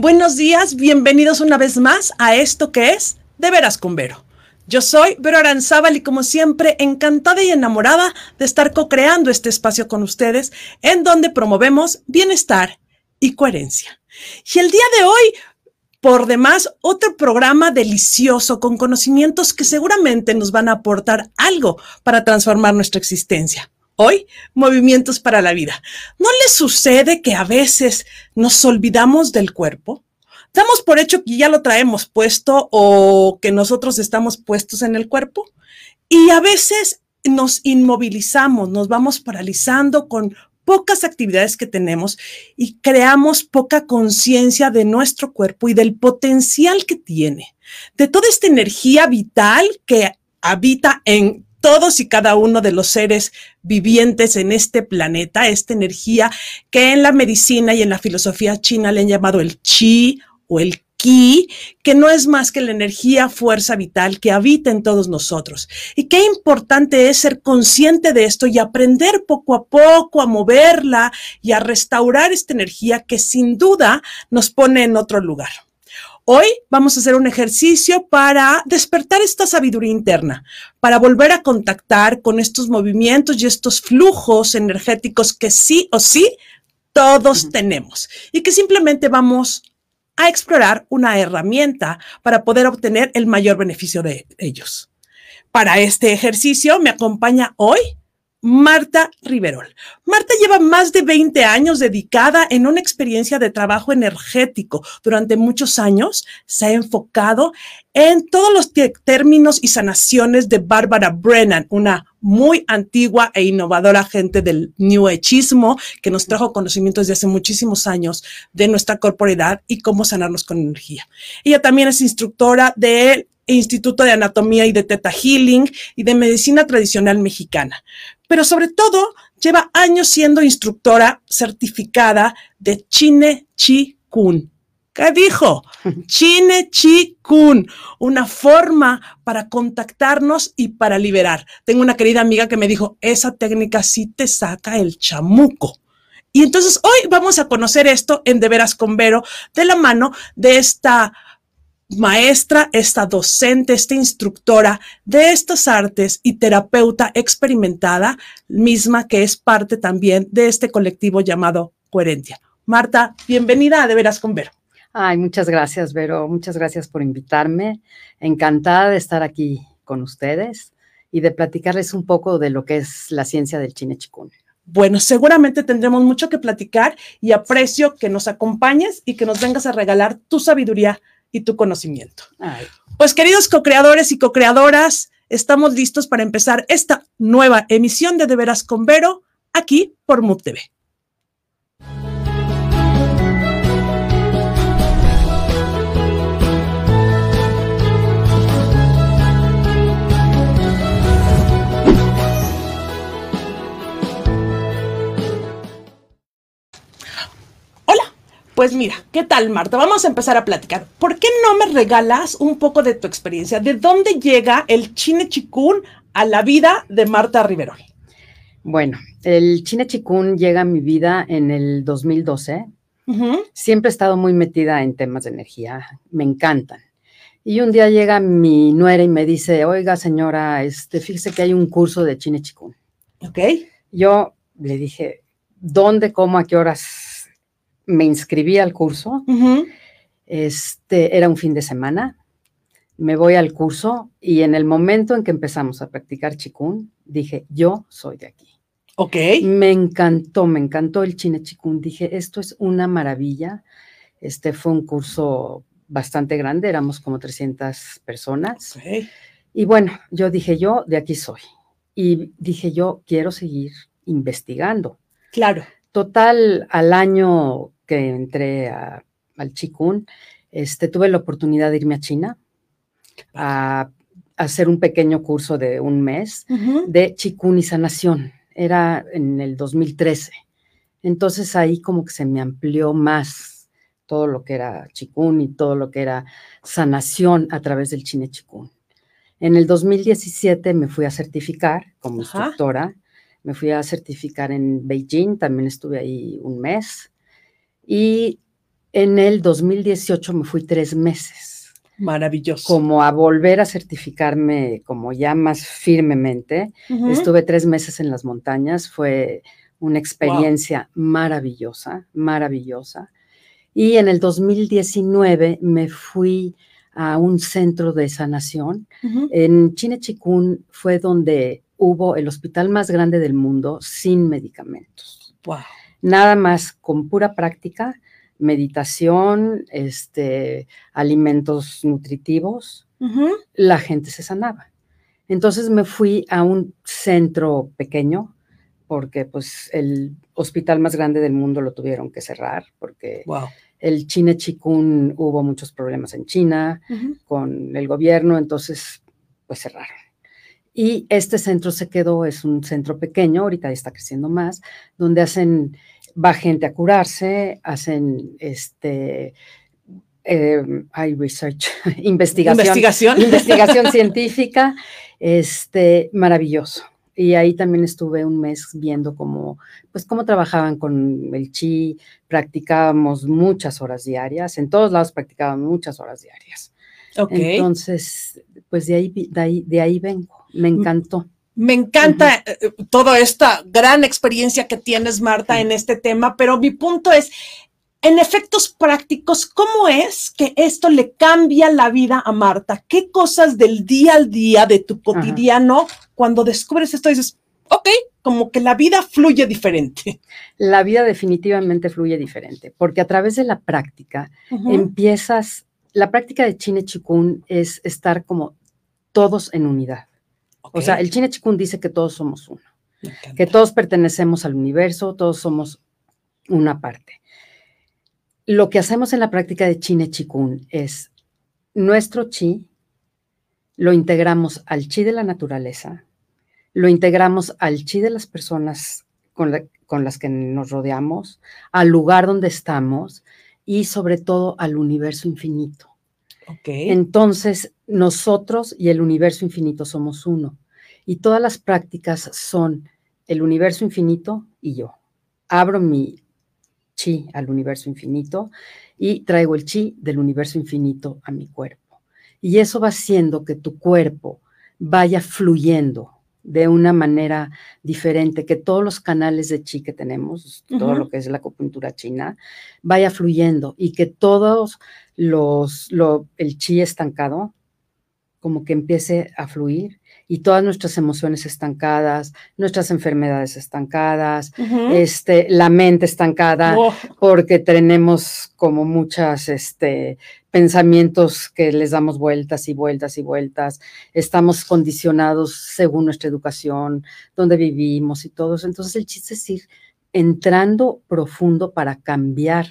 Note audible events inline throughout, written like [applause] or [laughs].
Buenos días, bienvenidos una vez más a esto que es De Veras con Vero. Yo soy Vero Aranzábal y como siempre encantada y enamorada de estar co-creando este espacio con ustedes en donde promovemos bienestar y coherencia. Y el día de hoy, por demás, otro programa delicioso con conocimientos que seguramente nos van a aportar algo para transformar nuestra existencia. Hoy, movimientos para la vida. ¿No les sucede que a veces nos olvidamos del cuerpo? Damos por hecho que ya lo traemos puesto o que nosotros estamos puestos en el cuerpo y a veces nos inmovilizamos, nos vamos paralizando con pocas actividades que tenemos y creamos poca conciencia de nuestro cuerpo y del potencial que tiene, de toda esta energía vital que habita en todos y cada uno de los seres vivientes en este planeta, esta energía que en la medicina y en la filosofía china le han llamado el chi o el ki, que no es más que la energía, fuerza vital que habita en todos nosotros. Y qué importante es ser consciente de esto y aprender poco a poco a moverla y a restaurar esta energía que sin duda nos pone en otro lugar. Hoy vamos a hacer un ejercicio para despertar esta sabiduría interna, para volver a contactar con estos movimientos y estos flujos energéticos que sí o sí todos tenemos y que simplemente vamos a explorar una herramienta para poder obtener el mayor beneficio de ellos. Para este ejercicio me acompaña hoy Marta Riverol. Marta lleva más de 20 años dedicada en una experiencia de trabajo energético. Durante muchos años se ha enfocado en todos los términos y sanaciones de Bárbara Brennan, una muy antigua e innovadora gente del New Ageismo que nos trajo conocimientos de hace muchísimos años de nuestra corporalidad y cómo sanarnos con energía. Ella también es instructora del Instituto de Anatomía y de Teta Healing y de Medicina Tradicional Mexicana pero sobre todo lleva años siendo instructora certificada de Chine Chi Kun. ¿Qué dijo? [laughs] Chine Chi Kun, una forma para contactarnos y para liberar. Tengo una querida amiga que me dijo, esa técnica sí te saca el chamuco. Y entonces hoy vamos a conocer esto en De Veras con Vero, de la mano de esta maestra, esta docente, esta instructora de estas artes y terapeuta experimentada, misma que es parte también de este colectivo llamado Coherencia. Marta, bienvenida a De Veras con Vero. Ay, muchas gracias, Vero. Muchas gracias por invitarme. Encantada de estar aquí con ustedes y de platicarles un poco de lo que es la ciencia del chine chikun. Bueno, seguramente tendremos mucho que platicar y aprecio que nos acompañes y que nos vengas a regalar tu sabiduría y tu conocimiento. Pues queridos co-creadores y co-creadoras, estamos listos para empezar esta nueva emisión de De Veras con Vero aquí por MUT TV. Pues mira, ¿qué tal, Marta? Vamos a empezar a platicar. ¿Por qué no me regalas un poco de tu experiencia? ¿De dónde llega el chine chikun a la vida de Marta Riverol? Bueno, el chine chikun llega a mi vida en el 2012. Siempre he estado muy metida en temas de energía, me encantan. Y un día llega mi nuera y me dice, oiga señora, este, fíjese que hay un curso de chine chikun. Ok. Yo le dije, ¿dónde, cómo, a qué horas? Me inscribí al curso. Este era un fin de semana. Me voy al curso y en el momento en que empezamos a practicar chikun, dije, yo soy de aquí. Ok. Me encantó, me encantó el chine chikun. Dije, esto es una maravilla. Este fue un curso bastante grande, éramos como 300 personas. Okay. Y bueno, yo dije, yo de aquí soy. Y dije, yo quiero seguir investigando. Claro. Total, al año que entré al Chikun, este, tuve la oportunidad de irme a China a, hacer un pequeño curso de un mes de Chikun y sanación. Era en el 2013. Entonces ahí como que se me amplió más todo lo que era Chikun y todo lo que era sanación a través del Chine Chikun. En el 2017 me fui a certificar como instructora. Me fui a certificar en Beijing, también estuve ahí un mes. Y En el 2018 me fui tres meses. Maravilloso. Como a volver a certificarme como ya más firmemente. Estuve tres meses en las montañas, fue una experiencia maravillosa, maravillosa. Y en el 2019 me fui a un centro de sanación. En Chinechicún fue donde hubo el hospital más grande del mundo sin medicamentos. Nada más con pura práctica, meditación, este, alimentos nutritivos, la gente se sanaba. Entonces me fui a un centro pequeño porque pues el hospital más grande del mundo lo tuvieron que cerrar porque el China Chikun hubo muchos problemas en China con el gobierno, entonces pues cerraron. Y este centro se quedó, es un centro pequeño, ahorita está creciendo más, donde hacen, va gente a curarse, hacen este, eh, hay research, [laughs] investigación, investigación, [laughs] investigación científica, este, maravilloso y ahí también estuve un mes viendo cómo, pues cómo trabajaban con el chi, practicábamos muchas horas diarias, en todos lados practicábamos muchas horas diarias. Okay. Entonces, pues de ahí, de ahí, de ahí vengo, me encantó. Me encanta eh, toda esta gran experiencia que tienes, Marta, en este tema, pero mi punto es, en efectos prácticos, ¿cómo es que esto le cambia la vida a Marta? ¿Qué cosas del día al día, de tu cotidiano, cuando descubres esto dices, ok, como que la vida fluye diferente? La vida definitivamente fluye diferente, porque a través de la práctica empiezas, la práctica de Chine Chikun es estar como todos en unidad. O sea, el Chine Chikun dice que todos somos uno, que todos pertenecemos al universo, todos somos una parte. Lo que hacemos en la práctica de Chine Chikun es nuestro chi lo integramos al chi de la naturaleza, lo integramos al chi de las personas con, las que nos rodeamos, al lugar donde estamos y sobre todo al universo infinito. Entonces, nosotros y el universo infinito somos uno. Y todas las prácticas son el universo infinito y yo. Abro mi chi al universo infinito y traigo el chi del universo infinito a mi cuerpo. Y eso va haciendo que tu cuerpo vaya fluyendo de una manera diferente, que todos los canales de chi que tenemos, todo lo que es la acupuntura china, vaya fluyendo y que todos los, el chi estancado, como que empiece a fluir y todas nuestras emociones estancadas, nuestras enfermedades estancadas, este, la mente estancada, porque tenemos como muchas este, pensamientos que les damos vueltas y vueltas y vueltas, estamos condicionados según nuestra educación, donde vivimos y todo eso. Entonces el chiste es ir entrando profundo para cambiar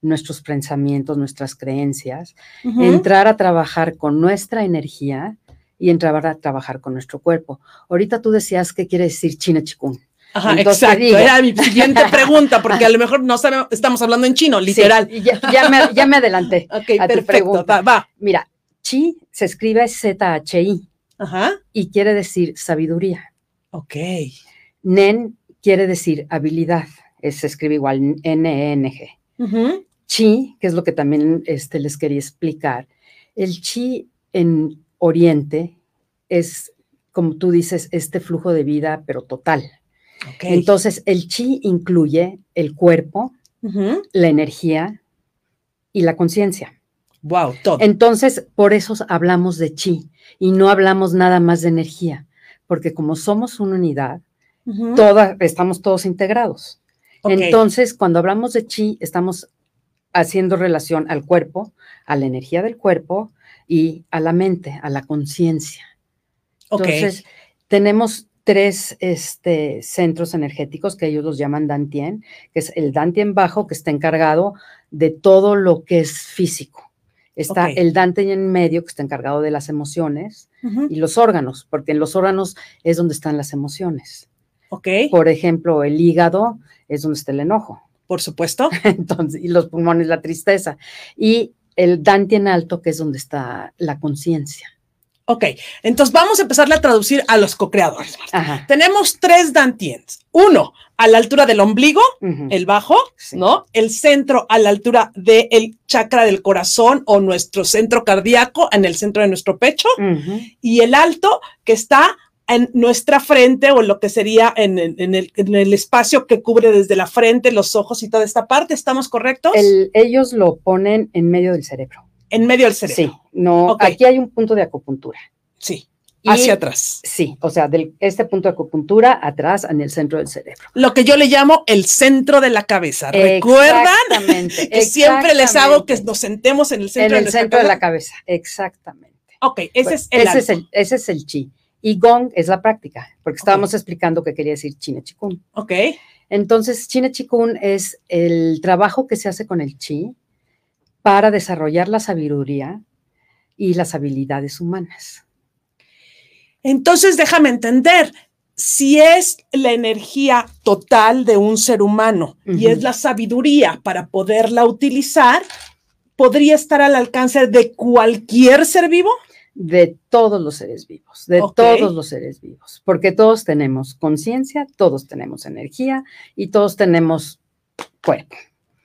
nuestros pensamientos, nuestras creencias, entrar a trabajar con nuestra energía y entrar a trabajar con nuestro cuerpo. Ahorita tú decías qué quiere decir China Chikung. Ajá, exacto. Era mi siguiente [laughs] pregunta, porque a lo mejor no sabemos, estamos hablando en chino, literal. ya, me, adelanté [laughs] Ok, a perfecto, Va, Mira, chi se escribe Z-H-I Ajá. y quiere decir sabiduría. Ok. Nen quiere decir habilidad, se escribe igual N-E-N-G. Chi, que es lo que también este, les quería explicar. El chi en Oriente es, como tú dices, este flujo de vida, pero total. Entonces, el chi incluye el cuerpo, la energía y la conciencia. Wow, todo. Entonces, por eso hablamos de chi y no hablamos nada más de energía, porque como somos una unidad, estamos todos integrados. Entonces, cuando hablamos de chi, estamos haciendo relación al cuerpo, a la energía del cuerpo, y a la mente, a la conciencia. Entonces, tenemos tres este, centros energéticos que ellos los llaman Dantien, que es el Dantien bajo, que está encargado de todo lo que es físico. Está el Dantien en medio, que está encargado de las emociones y los órganos, porque en los órganos es donde están las emociones. Okay. Por ejemplo, el hígado es donde está el enojo. Por supuesto. [laughs] Entonces, y los pulmones, la tristeza. Y el Dante en alto, que es donde está la conciencia. Ok, entonces vamos a empezarle a traducir a los co-creadores. Tenemos tres dantiens. Uno, a la altura del ombligo, el bajo, Sí. ¿no? El centro a la altura del chakra del corazón o nuestro centro cardíaco en el centro de nuestro pecho y el alto que está en nuestra frente o lo que sería en, el- en el, en el espacio que cubre desde la frente, los ojos y toda esta parte. ¿Estamos correctos? el- ellos lo ponen en medio del cerebro. en medio del cerebro. Sí, no, aquí hay un punto de acupuntura. Sí, Y- hacia atrás. Sí, o sea, del, este punto de acupuntura atrás en el centro del cerebro. Lo que yo le llamo el centro de la cabeza. ¿Recuerdan? Exactamente. [laughs] Que siempre les hago que nos sentemos en el centro en de el nuestra centro de la cabeza. exactamente. Ok, ese es el ese, es el, ese es el chi. Y gong es la práctica, porque estábamos explicando que quería decir chine chikun. Ok, Entonces, chine chikun es el trabajo que se hace con el chi para desarrollar la sabiduría y las habilidades humanas. entonces déjame entender. Si es la energía total de un ser humano y es la sabiduría para poderla utilizar, podría estar al alcance de cualquier ser vivo. De todos los seres vivos, de todos los seres vivos, porque todos tenemos conciencia, todos tenemos energía y todos tenemos cuerpo.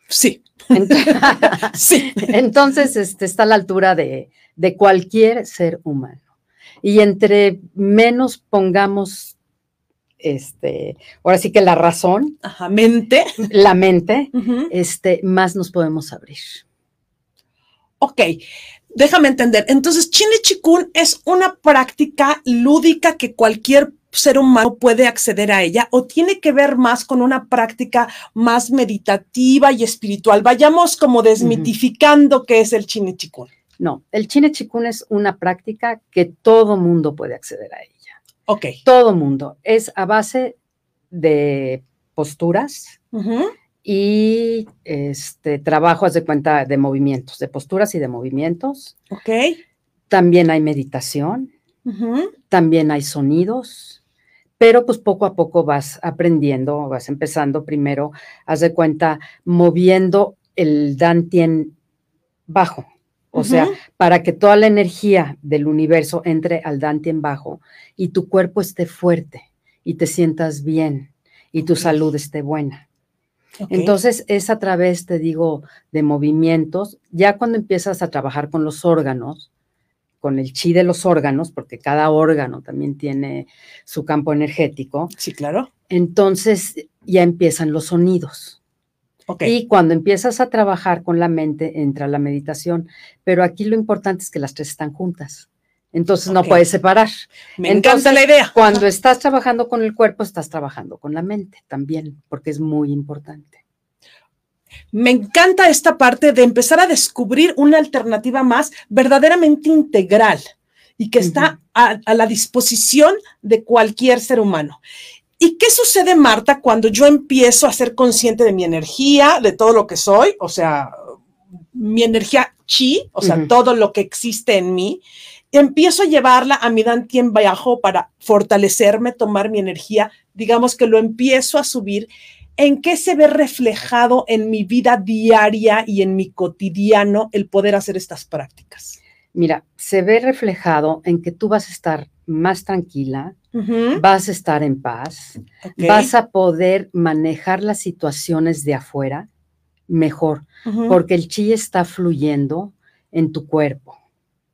Sí, Ent- [laughs] sí. Entonces, este, está a la altura de, de cualquier ser humano. Y entre menos pongamos, este, ahora sí que la razón, Ajá, mente. la mente, este, más nos podemos abrir. Ok, déjame entender. Entonces, Chine Chikun es una práctica lúdica que cualquier ser humano puede acceder a ella o tiene que ver más con una práctica más meditativa y espiritual. Vayamos como desmitificando qué es el Chine Chikun. No, el chine chikun es una práctica que todo mundo puede acceder a ella. Ok. Todo mundo. Es a base de posturas. Y este trabajo, haz de cuenta, de movimientos, de posturas y de movimientos. Ok. También hay meditación, también hay sonidos, pero pues poco a poco vas aprendiendo, vas empezando primero, haz de cuenta, moviendo el dantien bajo. O sea, para que toda la energía del universo entre al dantien bajo y tu cuerpo esté fuerte y te sientas bien y tu salud esté buena. Entonces es a través, te digo, de movimientos. Ya cuando empiezas a trabajar con los órganos, con el chi de los órganos, porque cada órgano también tiene su campo energético, Sí, claro. entonces ya empiezan los sonidos. Ok. Y cuando empiezas a trabajar con la mente, entra la meditación. Pero aquí lo importante es que las tres están juntas. Entonces no puedes separar. Me entonces, encanta la idea. Cuando estás trabajando con el cuerpo, estás trabajando con la mente también, porque es muy importante. Me encanta esta parte de empezar a descubrir una alternativa más verdaderamente integral y que está a, a la disposición de cualquier ser humano. ¿Y qué sucede, Marta, cuando yo empiezo a ser consciente de mi energía, de todo lo que soy? O sea, mi energía chi, o sea, todo lo que existe en mí. Empiezo a llevarla a mi dantien bajo para fortalecerme, tomar mi energía. Digamos que lo empiezo a subir ¿en qué se ve reflejado en mi vida diaria y en mi cotidiano el poder hacer estas prácticas? Mira, se ve reflejado en que tú vas a estar más tranquila, vas a estar en paz, vas a poder manejar las situaciones de afuera mejor, porque el chi está fluyendo en tu cuerpo.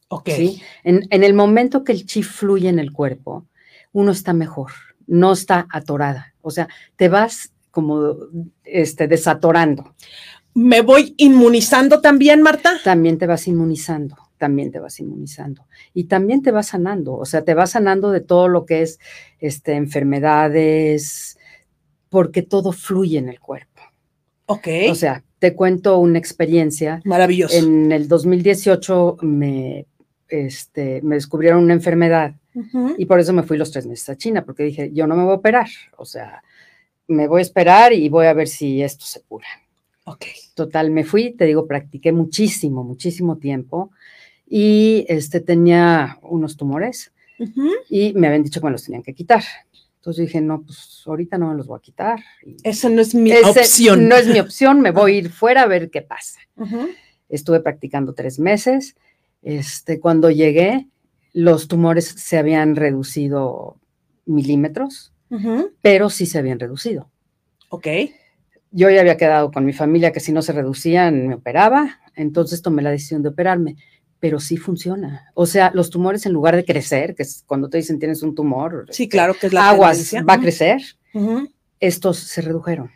Ok, ¿sí? En, en el momento que el chi fluye en el cuerpo, uno está mejor, no está atorada. O sea, te vas como este, desatorando. ¿Me voy inmunizando también, Marta? También te vas inmunizando, también te vas inmunizando. Y también te vas sanando, o sea, te vas sanando de todo lo que es este, enfermedades, porque todo fluye en el cuerpo. Ok, O sea, te cuento una experiencia. maravilloso. En el 2018 me, este, me descubrieron una enfermedad y por eso me fui los tres meses a China, porque dije, yo no me voy a operar, o sea, me voy a esperar y voy a ver si esto se cura. Ok, Total, me fui, te digo, practiqué muchísimo, muchísimo tiempo y este, tenía unos tumores y me habían dicho que me los tenían que quitar. Entonces dije, no, pues ahorita no me los voy a quitar. esa no es mi ese opción. No es mi opción, me voy a ir fuera a ver qué pasa. Estuve practicando tres meses. Este, cuando llegué, los tumores se habían reducido milímetros, pero sí se habían reducido. Ok. Yo ya había quedado con mi familia que si no se reducían me operaba, entonces tomé la decisión de operarme, pero sí funciona. O sea, los tumores en lugar de crecer, que es cuando te dicen tienes un tumor, sí, claro que es la aguas va a crecer, estos se redujeron.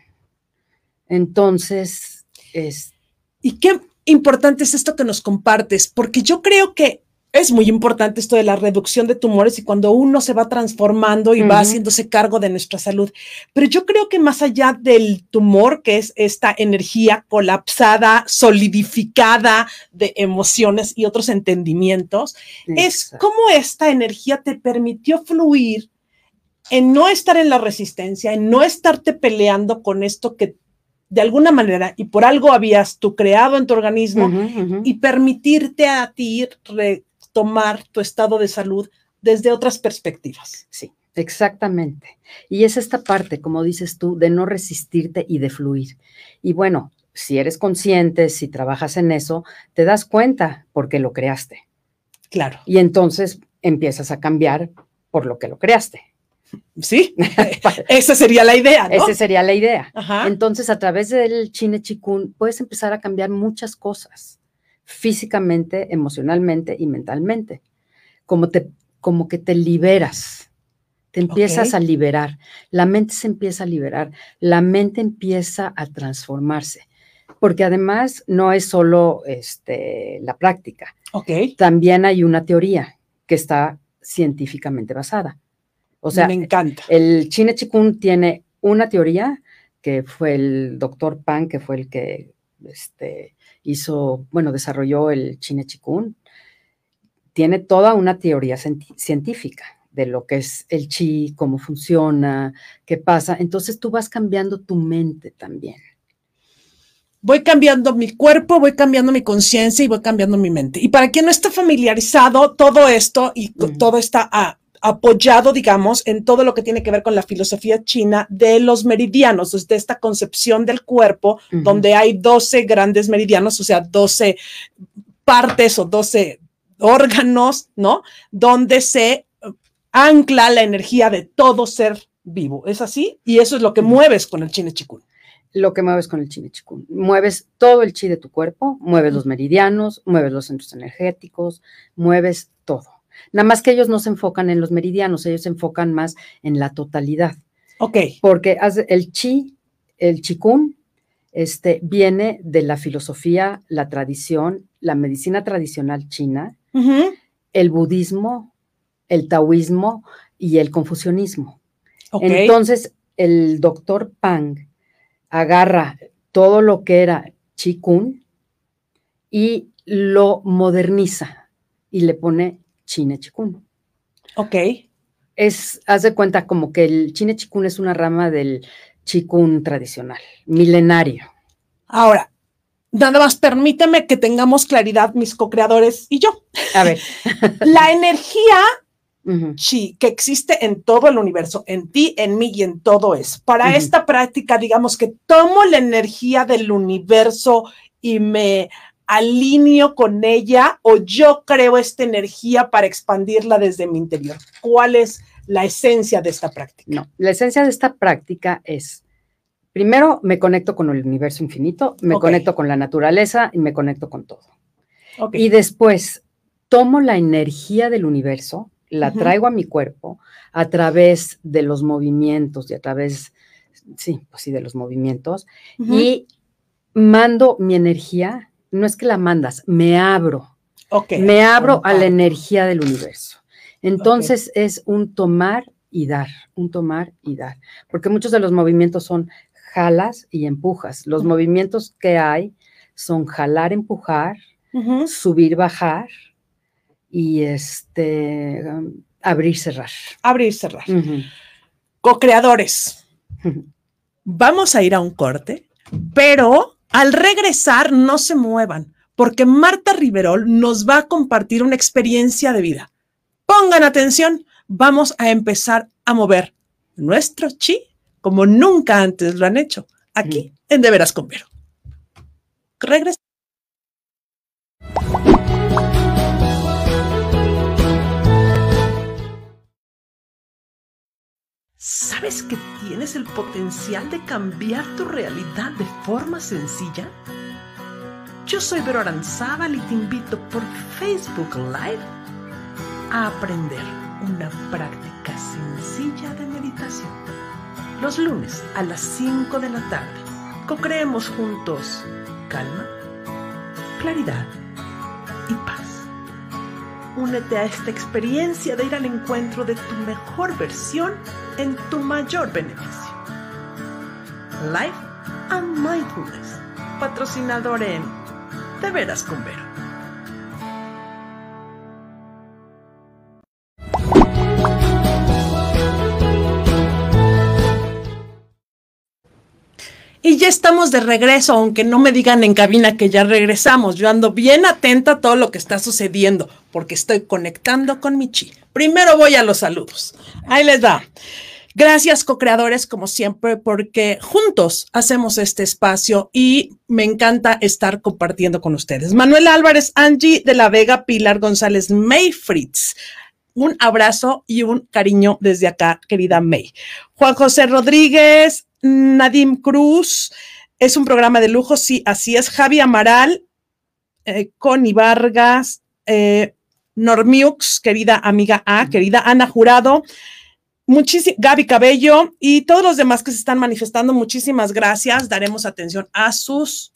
Entonces, es... ¿Y qué importante es esto que nos compartes? Porque yo creo que es muy importante esto de la reducción de tumores y cuando uno se va transformando y va haciéndose cargo de nuestra salud. Pero yo creo que más allá del tumor, que es esta energía colapsada, solidificada de emociones y otros entendimientos, es cómo esta energía te permitió fluir en no estar en la resistencia, en no estarte peleando con esto que de alguna manera y por algo habías tú creado en tu organismo y permitirte a ti tomar tu estado de salud desde otras perspectivas. Sí, exactamente. Y es esta parte, como dices tú, de no resistirte y de fluir. Y bueno, si eres consciente, si trabajas en eso, te das cuenta porque lo creaste. Claro. Y entonces empiezas a cambiar por lo que lo creaste. Sí, [laughs] [laughs] esa sería la idea. ¿no? Esa sería la idea. Entonces, a través del chine chikun puedes empezar a cambiar muchas cosas físicamente, emocionalmente y mentalmente. Como, te, como que te liberas, te empiezas a liberar, la mente se empieza a liberar, la mente empieza a transformarse, porque además no es solo este, la práctica, okay. también hay una teoría que está científicamente basada. O sea, me encanta. El Chine Chikun tiene una teoría que fue el doctor Pan, que fue el que este, hizo, bueno, desarrolló el Chine Chikun, tiene toda una teoría científica de lo que es el chi, cómo funciona, qué pasa. Entonces tú vas cambiando tu mente también. Voy cambiando mi cuerpo, voy cambiando mi conciencia y voy cambiando mi mente. Y para quien no está familiarizado, todo esto y todo está a, apoyado, digamos, en todo lo que tiene que ver con la filosofía china de los meridianos, desde esta concepción del cuerpo, donde hay 12 grandes meridianos, o sea, 12 partes o 12 órganos, ¿no? Donde se ancla la energía de todo ser vivo. ¿Es así? Y eso es lo que mueves con el chine chikun. Lo que mueves con el chine chikun. Mueves todo el chi de tu cuerpo, mueves los meridianos, mueves los centros energéticos, mueves todo. Nada más que ellos no se enfocan en los meridianos, ellos se enfocan más en la totalidad. Ok. Porque el chi, el chikun, este, viene de la filosofía, la tradición, la medicina tradicional china, el budismo, el taoísmo y el confucianismo. Okay. Entonces, el doctor Pang agarra todo lo que era chikun y lo moderniza y le pone chine chikun. Ok. Es, haz de cuenta como que el chine chikun es una rama del chikun tradicional, milenario. Ahora, nada más permíteme que tengamos claridad mis co-creadores y yo. A ver. [laughs] La energía chi que existe en todo el universo, en ti, en mí y en todo es. Para esta práctica, digamos que tomo la energía del universo y me alineo con ella o yo creo esta energía para expandirla desde mi interior? ¿Cuál es la esencia de esta práctica? No, la esencia de esta práctica es, primero me conecto con el universo infinito, me conecto con la naturaleza y me conecto con todo. Y después tomo la energía del universo, la traigo a mi cuerpo a través de los movimientos y a través, sí, pues sí, de los movimientos, y mando mi energía no es que la mandas, me abro. Me abro a la energía del universo. Entonces es un tomar y dar, un tomar y dar. Porque muchos de los movimientos son jalas y empujas. Los movimientos que hay son jalar, empujar, subir, bajar y este abrir, cerrar. Abrir, cerrar. Co-creadores. Vamos a ir a un corte, pero al regresar, no se muevan, porque Marta Riverol nos va a compartir una experiencia de vida. Pongan atención, vamos a empezar a mover nuestro chi como nunca antes lo han hecho, aquí en De Veras con Vero. ¿Sabes que tienes el potencial de cambiar tu realidad de forma sencilla? Yo soy Vero Aranzábal y te invito por Facebook Live a aprender una práctica sencilla de meditación. Los lunes a las 5 de la tarde, co-creemos juntos calma, claridad y paz. Únete a esta experiencia de ir al encuentro de tu mejor versión en tu mayor beneficio. Life and Mindfulness, patrocinador en De Veras con Vero. Y ya estamos de regreso, aunque no me digan en cabina que ya regresamos. Yo ando bien atenta a todo lo que está sucediendo, porque estoy conectando con mi chi. Primero voy a los saludos. Ahí les da. Gracias, co-creadores, como siempre, porque juntos hacemos este espacio y me encanta estar compartiendo con ustedes. Manuel Álvarez, Angie de la Vega, Pilar González, May Fritz. Un abrazo y un cariño desde acá, querida May. Juan José Rodríguez, Nadim Cruz, es un programa de lujo, sí, así es. Javi Amaral, eh, Connie Vargas, eh, Normiux, querida amiga A, querida Ana Jurado, Gaby Cabello y todos los demás que se están manifestando, muchísimas gracias. Daremos atención a sus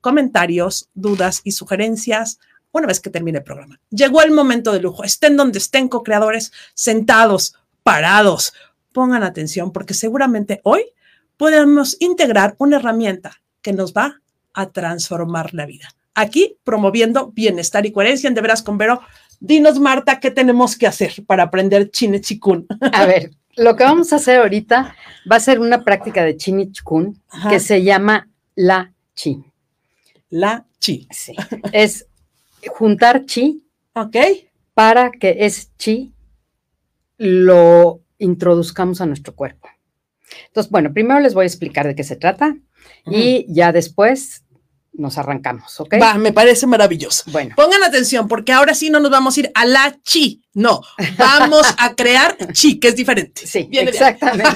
comentarios, dudas y sugerencias una vez que termine el programa. Llegó el momento de lujo. Estén donde estén, co-creadores, sentados, parados. Pongan atención porque seguramente hoy podemos integrar una herramienta que nos va a transformar la vida. Aquí promoviendo bienestar y coherencia en De Veras con Vero. Dinos, Marta, ¿qué tenemos que hacer para aprender Chine Chikun? A ver, lo que vamos a hacer ahorita va a ser una práctica de Chine Chikun que se llama La Chi. La Chi. Sí. Es juntar Chi. Ok. Para que ese Chi lo introduzcamos a nuestro cuerpo. Entonces, bueno, primero les voy a explicar de qué se trata y ya después nos arrancamos, ¿ok? Va, me parece maravilloso. Bueno. Pongan atención, porque ahora sí no nos vamos a ir a la chi, no, vamos a [laughs] crear chi, que es diferente. Sí, exactamente.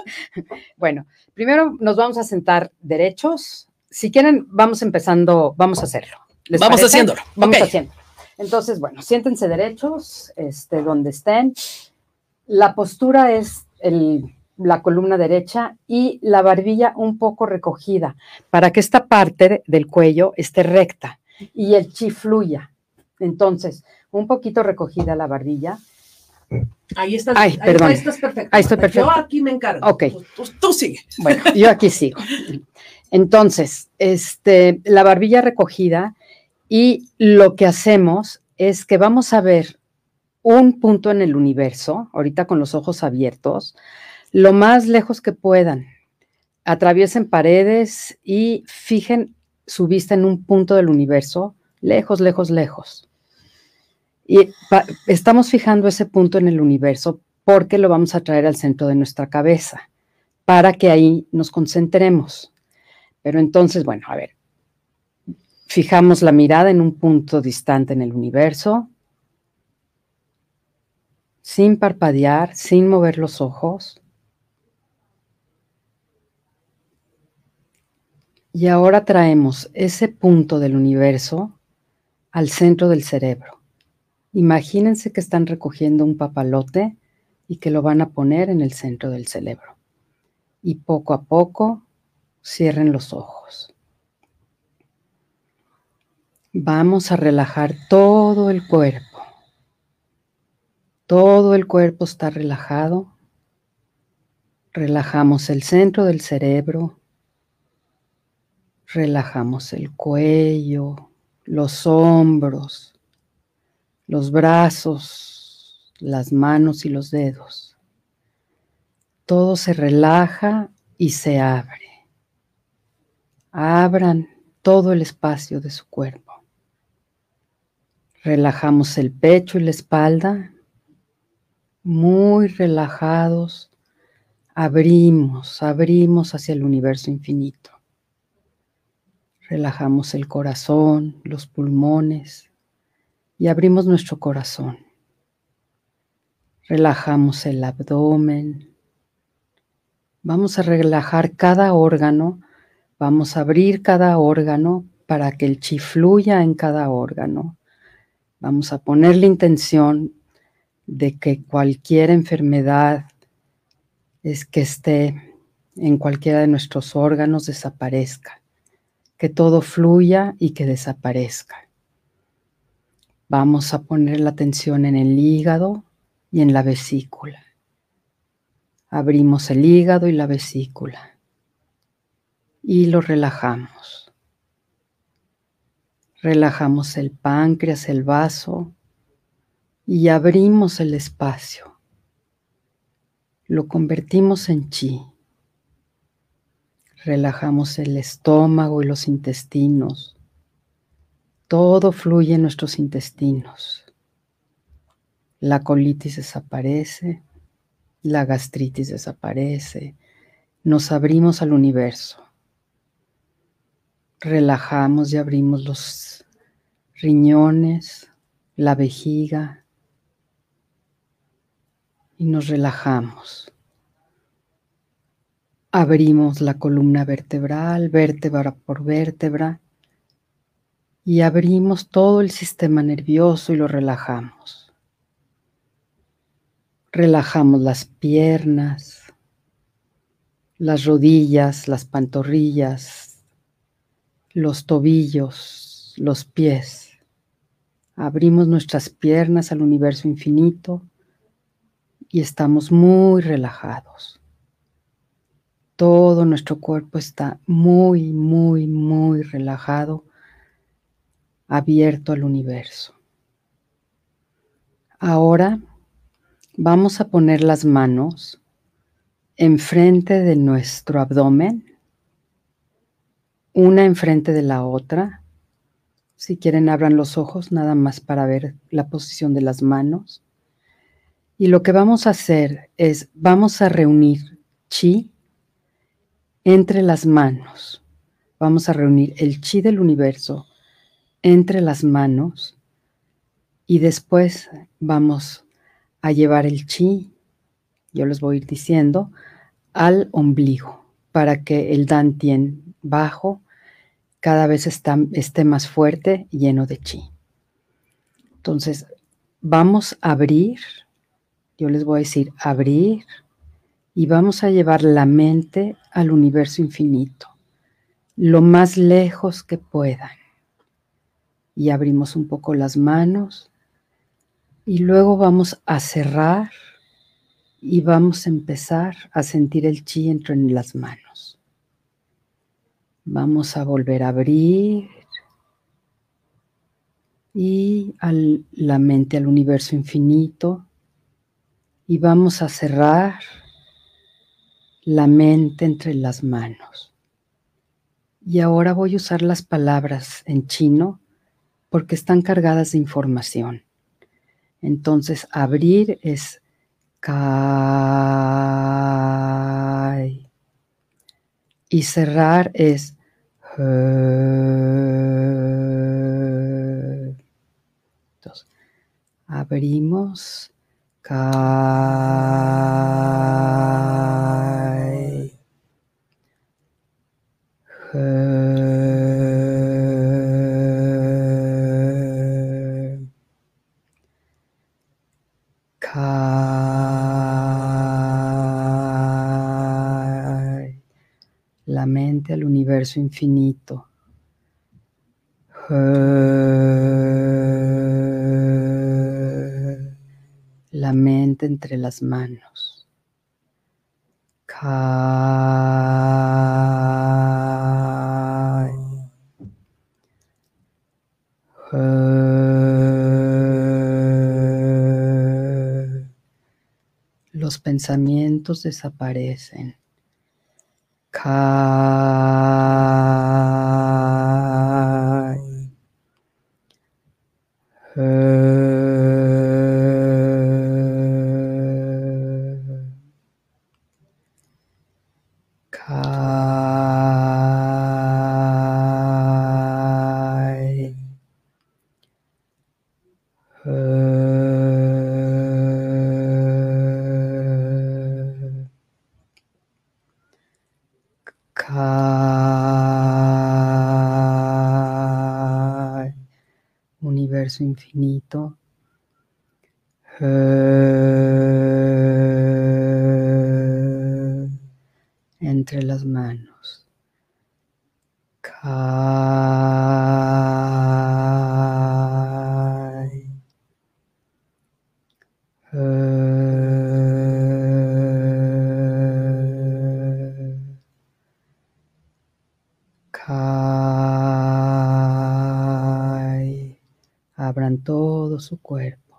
[laughs] bueno, primero nos vamos a sentar derechos. Si quieren, vamos empezando, vamos a hacerlo. vamos haciéndolo. Vamos haciéndolo. Entonces, bueno, siéntense derechos, este, donde estén. La postura es el la columna derecha y la barbilla un poco recogida para que esta parte del cuello esté recta y el chi fluya. Entonces, un poquito recogida la barbilla. Ahí estás, Ay, ahí, perdón. ahí estás perfecto. Ahí estoy perfecto. Yo aquí me encargo. Ok. Tú, tú- tú sigue. Bueno, yo aquí sigo. Entonces, este, la barbilla recogida y lo que hacemos es que vamos a ver un punto en el universo, ahorita con los ojos abiertos, lo más lejos que puedan. Atraviesen paredes y fijen su vista en un punto del universo, lejos, lejos, lejos. Y estamos fijando ese punto en el universo porque lo vamos a traer al centro de nuestra cabeza para que ahí nos concentremos. Pero entonces, bueno, a ver, fijamos la mirada en un punto distante en el universo, sin parpadear, sin mover los ojos. Y ahora traemos ese punto del universo al centro del cerebro. Imagínense que están recogiendo un papalote y que lo van a poner en el centro del cerebro. Y poco a poco cierren los ojos. Vamos a relajar todo el cuerpo. Todo el cuerpo está relajado. Relajamos el centro del cerebro. Relajamos el cuello, los hombros, los brazos, las manos y los dedos. Todo se relaja y se abre. Abran todo el espacio de su cuerpo. Relajamos el pecho y la espalda. Muy relajados. Abrimos, abrimos hacia el universo infinito. Relajamos el corazón, los pulmones y abrimos nuestro corazón. Relajamos el abdomen, Vamos a relajar cada órgano, vamos a abrir cada órgano para que el chi fluya en cada órgano. Vamos a poner la intención de que cualquier enfermedad es que esté en cualquiera de nuestros órganos desaparezca, que todo fluya y que desaparezca. Vamos a poner la atención en el hígado y en la vesícula. Abrimos el hígado y la vesícula y lo relajamos. Relajamos el páncreas, el vaso y abrimos el espacio. Lo convertimos en chi. Relajamos el estómago y los intestinos. Todo fluye en nuestros intestinos. La colitis desaparece la gastritis desaparece, nos abrimos al universo, relajamos y abrimos los riñones, la vejiga y nos relajamos. Abrimos la columna vertebral, vértebra por vértebra, y abrimos todo el sistema nervioso y lo relajamos. Relajamos las piernas, las rodillas, las pantorrillas, los tobillos, los pies. Abrimos nuestras piernas al universo infinito y estamos muy relajados. Todo nuestro cuerpo está muy, muy, muy relajado, abierto al universo. Ahora Vamos a poner las manos enfrente de nuestro abdomen, una enfrente de la otra. Si quieren, abran los ojos nada más para ver la posición de las manos. Y lo que vamos a hacer es, vamos a reunir chi entre las manos. Vamos a reunir el chi del universo entre las manos y después vamos a llevar el chi, yo les voy a ir diciendo, al ombligo para que el dantien bajo cada vez esté más fuerte, lleno de chi. Entonces, vamos a abrir, yo les voy a decir abrir, y vamos a llevar la mente al universo infinito, lo más lejos que puedan. Y abrimos un poco las manos y luego vamos a cerrar y vamos a empezar a sentir el chi entrar en las manos. Vamos a volver a abrir y la mente al universo infinito y vamos a cerrar la mente entre las manos. Y ahora voy a usar las palabras en chino porque están cargadas de información. Entonces, abrir es kai. Y cerrar es Entonces, abrimos kai. Al universo infinito. La mente entre las manos. Pensamientos desaparecen. Infinito. Abran todo su cuerpo.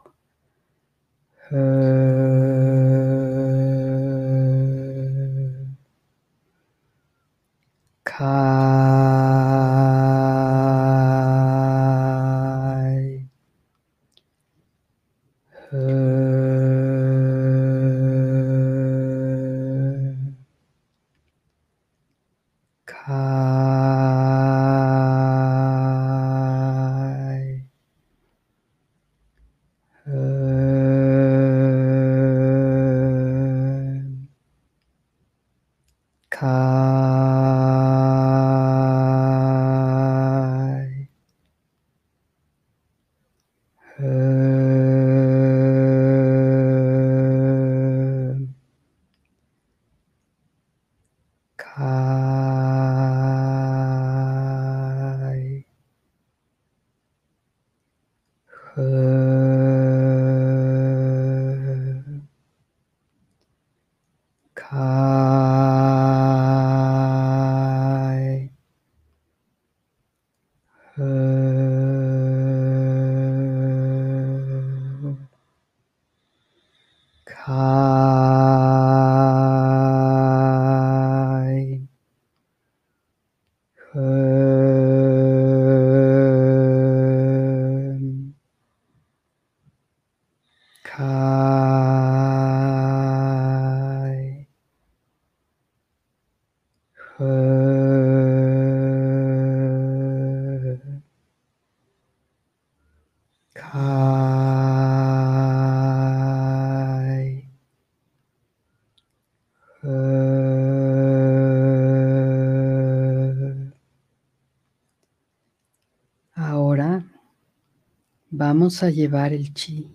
A llevar el chi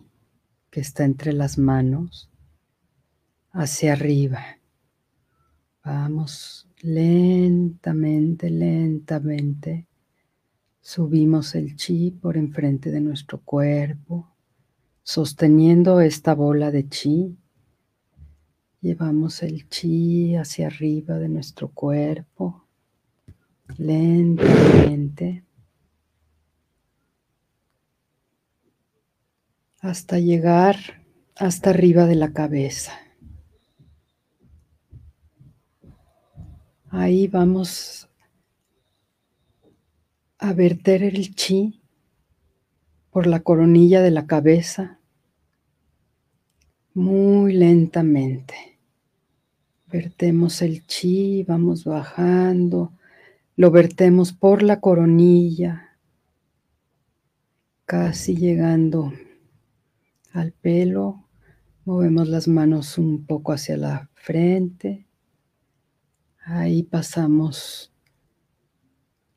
que está entre las manos hacia arriba. Vamos lentamente, lentamente. Subimos el chi por enfrente de nuestro cuerpo, sosteniendo esta bola de chi. Llevamos el chi hacia arriba de nuestro cuerpo, lentamente. Hasta llegar hasta arriba de la cabeza. Ahí vamos a verter el chi por la coronilla de la cabeza muy lentamente. Vertemos el chi, vamos bajando, lo vertemos por la coronilla, casi llegando al pelo, movemos las manos un poco hacia la frente, ahí pasamos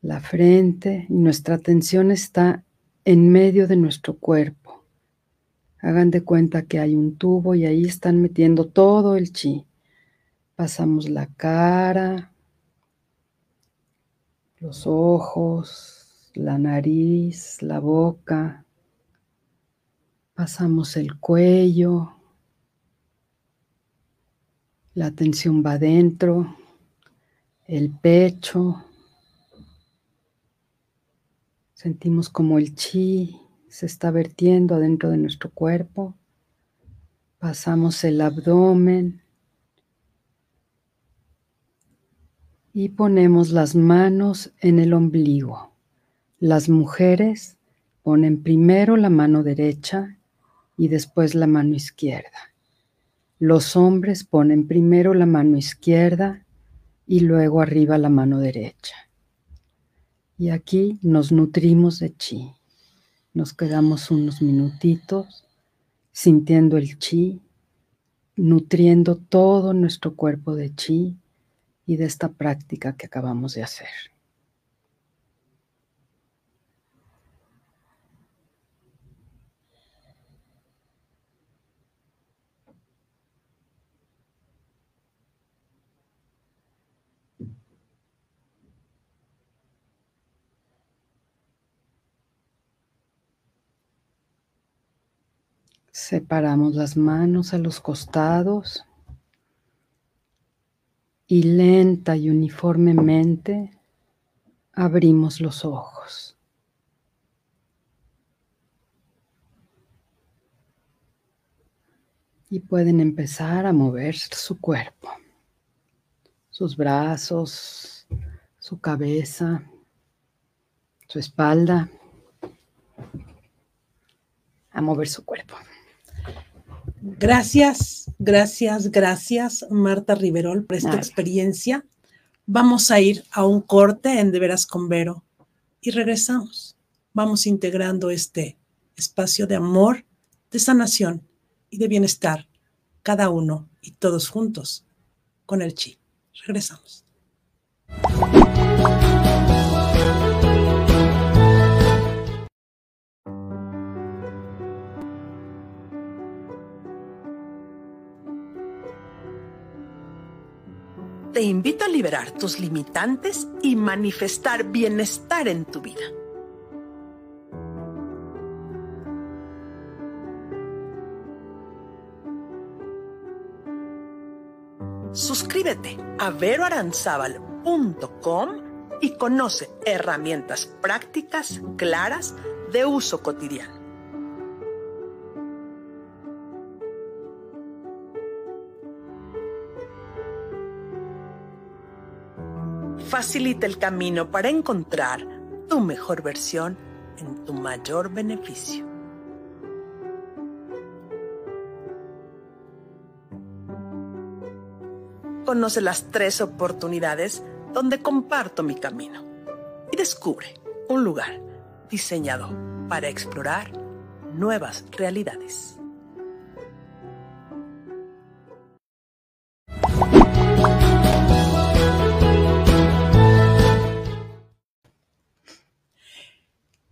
la frente y nuestra atención está en medio de nuestro cuerpo. Hagan de cuenta que hay un tubo y ahí están metiendo todo el chi. Pasamos la cara, los ojos, la nariz, la boca, Pasamos el cuello, la atención va adentro, el pecho. Sentimos como el chi se está vertiendo adentro de nuestro cuerpo. Pasamos el abdomen y ponemos las manos en el ombligo. Las mujeres ponen primero la mano derecha y después la mano izquierda. Los hombres ponen primero la mano izquierda y luego arriba la mano derecha. Y aquí nos nutrimos de chi. Nos quedamos unos minutitos sintiendo el chi, nutriendo todo nuestro cuerpo de chi y de esta práctica que acabamos de hacer. Separamos las manos a los costados y lenta y uniformemente abrimos los ojos. Y pueden empezar a mover su cuerpo, sus brazos, su cabeza, su espalda, a mover su cuerpo. Gracias, gracias, gracias, Marta Riverol, por esta experiencia. Vamos a ir a un corte en De Veras con Vero y regresamos. Vamos integrando este espacio de amor, de sanación y de bienestar, cada uno y todos juntos, con el chi. Regresamos. Te invito a liberar tus limitantes y manifestar bienestar en tu vida. Suscríbete a veroaranzabal.com y conoce herramientas prácticas claras de uso cotidiano. Facilita el camino para encontrar tu mejor versión en tu mayor beneficio. Conoce las tres oportunidades donde comparto mi camino y descubre un lugar diseñado para explorar nuevas realidades.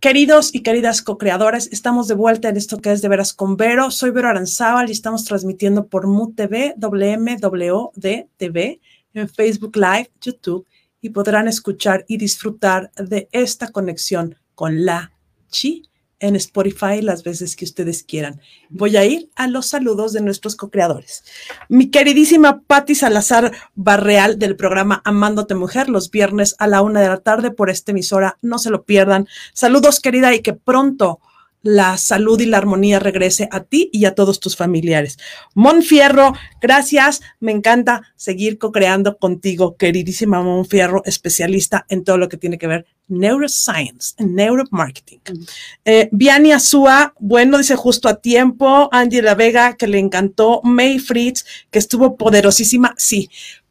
Queridos y queridas co-creadoras, estamos de vuelta en esto que es de veras con Vero. Soy Vero Aranzábal y estamos transmitiendo por MUTV, WMWD TV, en Facebook Live, YouTube, y podrán escuchar y disfrutar de esta conexión con la Chi en Spotify las veces que ustedes quieran. Voy a ir a los saludos de nuestros co-creadores. Mi queridísima Patti Salazar Barreal del programa Amándote Mujer, los viernes a la una de la tarde por esta emisora. No se lo pierdan. Saludos, querida, y que pronto la salud y la armonía regrese a ti y a todos tus familiares. Monfierro, gracias. Me encanta seguir co-creando contigo, queridísima Monfierro, especialista en todo lo que tiene que ver neuroscience, neuromarketing. Eh, Viani Azúa, bueno, dice justo a tiempo. Angela Vega, que le encantó. May Fritz, que estuvo poderosísima. Sí,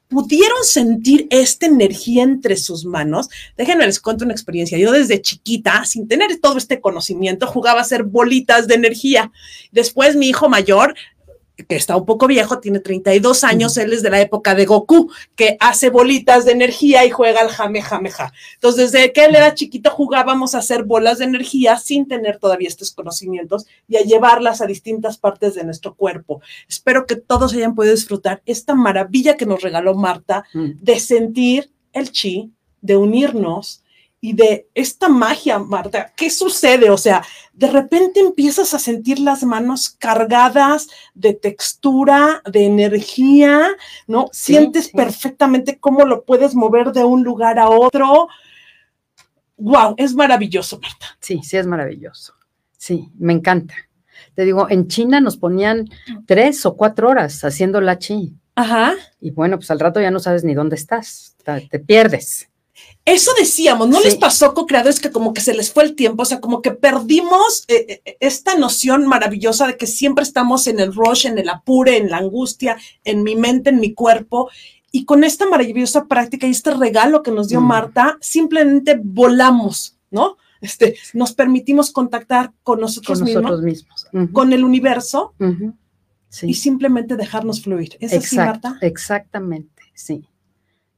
pudieron sentir esta energía entre sus manos. Déjenme les cuento una experiencia. Yo desde chiquita, sin tener todo este conocimiento, jugaba a hacer bolitas de energía. Después mi hijo mayor que está un poco viejo, tiene 32 años, él es de la época de Goku, que hace bolitas de energía y juega al jame, jame, ja. Entonces, desde que él era chiquito jugábamos a hacer bolas de energía sin tener todavía estos conocimientos y a llevarlas a distintas partes de nuestro cuerpo. Espero que todos hayan podido disfrutar esta maravilla que nos regaló Marta mm. de sentir el chi, de unirnos, y de esta magia, Marta, ¿qué sucede? O sea, de repente empiezas a sentir las manos cargadas de textura, de energía, ¿no? Sientes perfectamente cómo lo puedes mover de un lugar a otro. ¡Wow! Es maravilloso, Marta. Sí, sí, es maravilloso. Sí, me encanta. Te digo, en China nos ponían tres o cuatro horas haciendo la chi. Ajá. Y bueno, pues al rato ya no sabes ni dónde estás, te pierdes. Eso decíamos, ¿no les pasó con creadores que como que se les fue el tiempo? O sea, como que perdimos eh, eh, esta noción maravillosa de que siempre estamos en el rush, en el apure, en la angustia, en mi mente, en mi cuerpo. Y con esta maravillosa práctica y este regalo que nos dio mm. Marta, simplemente volamos, ¿no? Este, nos permitimos contactar con nosotros, mismos, con el universo y simplemente dejarnos fluir. ¿Es así, Marta? Exactamente, sí.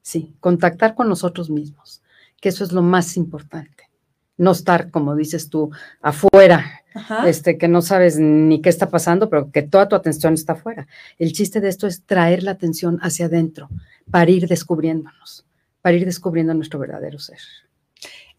Sí, contactar con nosotros mismos, que eso es lo más importante. No estar, como dices tú, afuera, este, que no sabes ni qué está pasando, pero que toda tu atención está afuera. El chiste de esto es traer la atención hacia adentro para ir descubriéndonos, para ir descubriendo nuestro verdadero ser.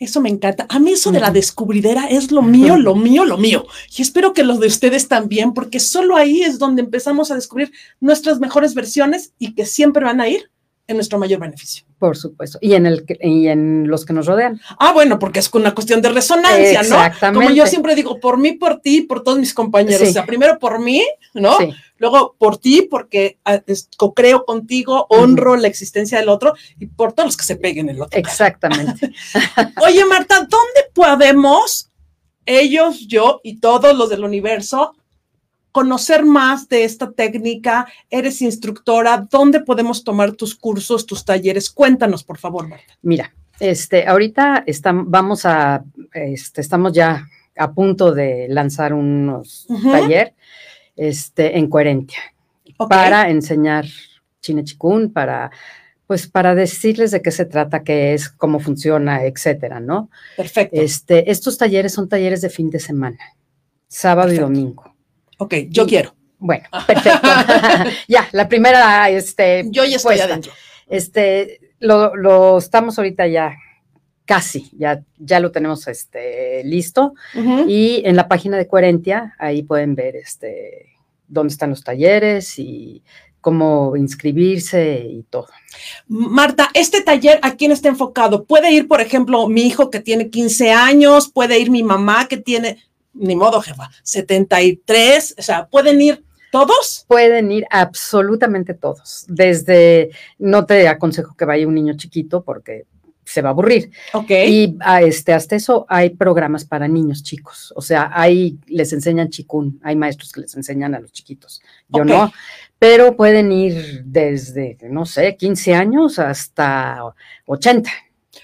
Eso me encanta. A mí eso de la descubridera es lo mío, [laughs] lo mío, lo mío. Y espero que los de ustedes también, porque solo ahí es donde empezamos a descubrir nuestras mejores versiones y que siempre van a ir en nuestro mayor beneficio. Por supuesto. Y en, el, y en los que nos rodean. Ah, bueno, porque es una cuestión de resonancia, Exactamente. ¿no? Como yo siempre digo, por mí, por ti, por todos mis compañeros. O sea, primero por mí, ¿no? Sí. Luego por ti, porque ah, co-creo contigo, honro la existencia del otro y por todos los que se peguen el otro. Exactamente. [laughs] Oye, Marta, ¿dónde podemos ellos, yo y todos los del universo conocer más de esta técnica, eres instructora, ¿dónde podemos tomar tus cursos, tus talleres? Cuéntanos, por favor, Marta. Mira, este, ahorita vamos a, este, estamos ya a punto de lanzar unos taller este, en Coherentia para enseñar Chine Chikun, para pues para decirles de qué se trata, qué es, cómo funciona, etcétera, ¿no? Perfecto. Este, estos talleres son talleres de fin de semana, sábado y domingo. Ok, yo quiero. Bueno, perfecto. [laughs] ya, la primera, este. Yo ya estoy adentro. Este, lo, estamos ahorita ya casi, ya, ya lo tenemos este, listo. Y en la página de Coherentia, ahí pueden ver este, dónde están los talleres y cómo inscribirse y todo. Marta, este taller, ¿a quién está enfocado? ¿Puede ir, por ejemplo, mi hijo que tiene 15 años? ¿Puede ir mi mamá que tiene ni modo, jefa, 73, o sea, ¿pueden ir todos? Pueden ir absolutamente todos. Desde, no te aconsejo que vaya un niño chiquito porque se va a aburrir. Ok. Y a este, hasta eso hay programas para niños chicos. O sea, hay, les enseñan chikun, hay maestros que les enseñan a los chiquitos. Yo no, pero pueden ir desde, no sé, 15 años hasta 80,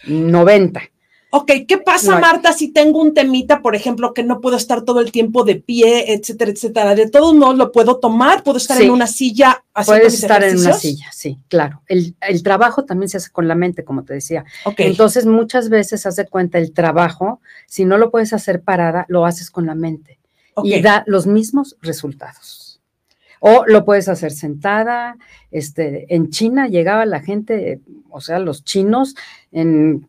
90. Ok, ¿qué pasa, Marta, si tengo un temita, por ejemplo, que no puedo estar todo el tiempo de pie, etcétera, etcétera? De todos modos, lo puedo tomar, puedo estar en una silla haciendo Puedes estar en una silla, sí, claro. El, trabajo también se hace con la mente, como te decía. Okay. Entonces, muchas veces, haz de cuenta, el trabajo, si no lo puedes hacer parada, lo haces con la mente y da los mismos resultados. O lo puedes hacer sentada. Este, en China llegaba la gente, o sea, los chinos en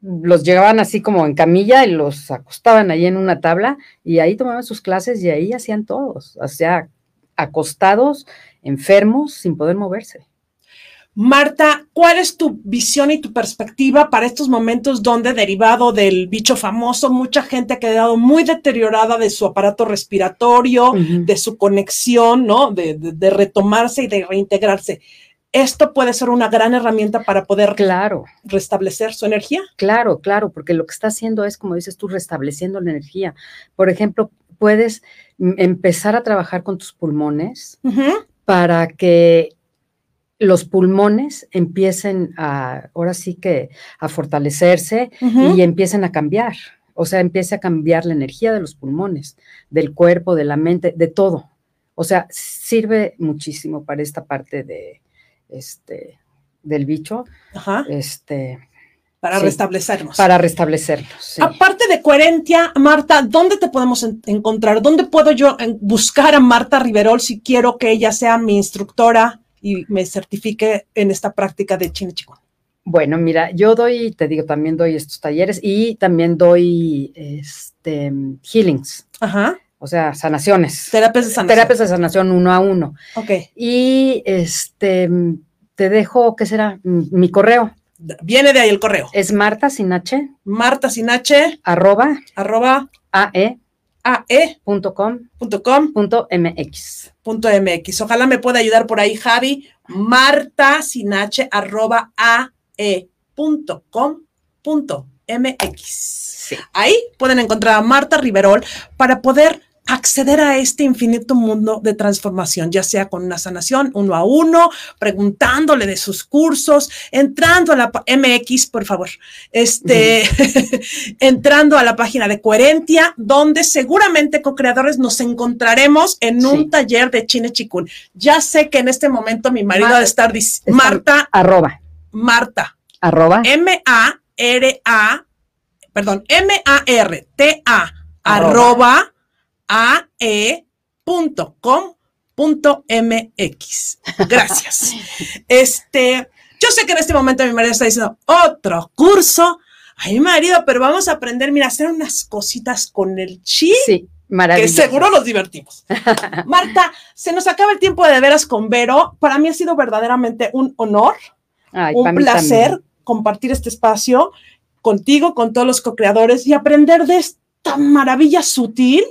los llevaban así como en camilla y los acostaban ahí en una tabla y ahí tomaban sus clases y ahí hacían todos, o sea, acostados, enfermos, sin poder moverse. Marta, ¿cuál es tu visión y tu perspectiva para estos momentos donde, derivado del bicho famoso, mucha gente ha quedado muy deteriorada de su aparato respiratorio, de su conexión, ¿no? de, retomarse y de reintegrarse esto puede ser una gran herramienta para poder claro. restablecer su energía. Claro, claro, porque lo que está haciendo es, como dices tú, restableciendo la energía. Por ejemplo, puedes empezar a trabajar con tus pulmones para que los pulmones empiecen a, ahora sí que, a fortalecerse y empiecen a cambiar. O sea, empiece a cambiar la energía de los pulmones, del cuerpo, de la mente, de todo. O sea, sirve muchísimo para esta parte de, este, del bicho. Este, para restablecernos. Para restablecernos. Aparte de Coherentia, Marta, ¿dónde te podemos encontrar? ¿Dónde puedo yo buscar a Marta Riverol si quiero que ella sea mi instructora y me certifique en esta práctica de Chine Bueno, mira, yo doy, te digo, también doy estos talleres y también doy este, healings. Ajá. O sea, sanaciones. Terapias de sanación. Terapias de sanación uno a uno. Ok. Y este, te dejo, ¿qué será? Mi correo. Viene de ahí el correo. Es Marta sin H. Marta sin H. Arroba. Arroba. AE. AE. Punto com. Punto com. Punto MX. Punto MX. Ojalá me pueda ayudar por ahí, Javi. Marta sin H. Arroba AE. Punto com. Punto MX. Sí. Ahí pueden encontrar a Marta Riverol para poder acceder a este infinito mundo de transformación, ya sea con una sanación uno a uno, preguntándole de sus cursos, entrando a la MX, por favor, este, [laughs] entrando a la página de Coherentia, donde seguramente co-creadores nos encontraremos en un taller de Chine Chikun. Ya sé que en este momento mi marido va a estar diciendo, Marta, arroba, Marta, arroba, M-A-R-A, perdón, M-A-R-T-A, arroba ae.com.mx. Gracias. Este, yo sé que en este momento mi marido está diciendo otro curso. ay marido, pero vamos a aprender, mira, a hacer unas cositas con el chi. Sí, maravilloso. Que seguro nos divertimos. [laughs] Marta, se nos acaba el tiempo de, veras con Vero. Para mí ha sido verdaderamente un honor, un placer compartir este espacio contigo, con todos los co-creadores y aprender de esta maravilla sutil,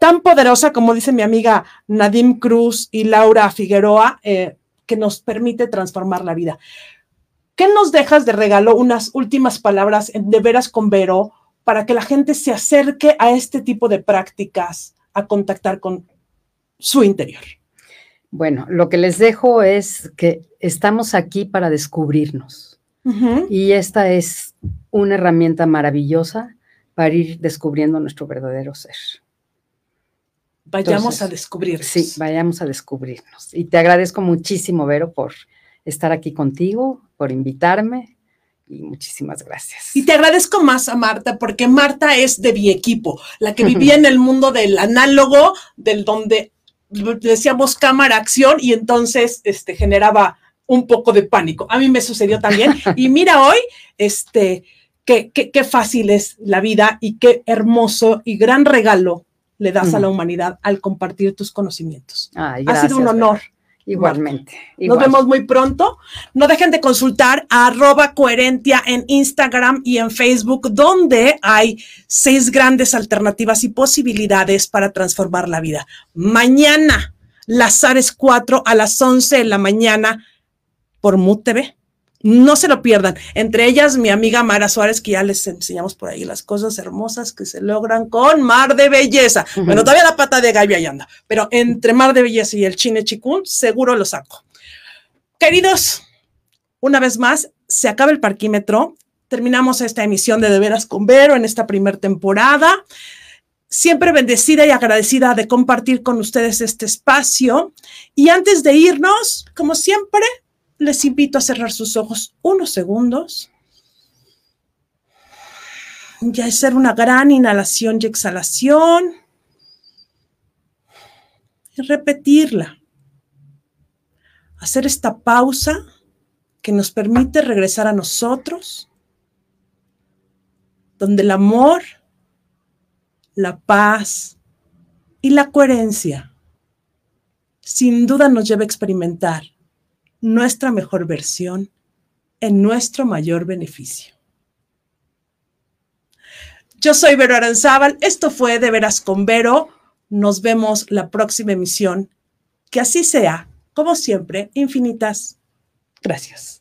tan poderosa como dice mi amiga Nadim Cruz y Laura Figueroa, eh, que nos permite transformar la vida. ¿Qué nos dejas de regalo? Unas últimas palabras de veras con Vero para que la gente se acerque a este tipo de prácticas, a contactar con su interior. Bueno, lo que les dejo es que estamos aquí para descubrirnos. Y esta es una herramienta maravillosa para ir descubriendo nuestro verdadero ser. Vayamos a descubrirnos. Sí, vayamos a descubrirnos. Y te agradezco muchísimo, Vero, por estar aquí contigo, por invitarme y muchísimas gracias. Y te agradezco más a Marta porque Marta es de mi equipo, la que vivía en el mundo del análogo, del donde decíamos cámara acción y entonces este generaba un poco de pánico. A mí me sucedió también. Y mira hoy, este, qué, qué, fácil es la vida y qué hermoso y gran regalo le das a la humanidad al compartir tus conocimientos. ha sido un honor. Igualmente. Nos vemos muy pronto. No dejen de consultar a arroba coherentia en Instagram y en Facebook, donde hay seis grandes alternativas y posibilidades para transformar la vida. Mañana, Lazares 4 a las 11 de la mañana por Mood TV. No se lo pierdan. Entre ellas, mi amiga Mara Suárez, que ya les enseñamos por ahí las cosas hermosas que se logran con Mar de Belleza. Bueno, todavía la pata de gallo ahí anda, pero entre Mar de Belleza y el Chine Chikun, seguro lo saco. Queridos, una vez más, se acaba el parquímetro. Terminamos esta emisión de De Veras con Vero en esta primera temporada. Siempre bendecida y agradecida de compartir con ustedes este espacio. Y antes de irnos, como siempre, les invito a cerrar sus ojos unos segundos y a hacer una gran inhalación y exhalación y repetirla. Hacer esta pausa que nos permite regresar a nosotros, donde el amor, la paz y la coherencia sin duda nos lleva a experimentar nuestra mejor versión en nuestro mayor beneficio. Yo soy Vero Aranzábal, esto fue De Veras con Vero, nos vemos la próxima emisión, que así sea, como siempre, infinitas gracias.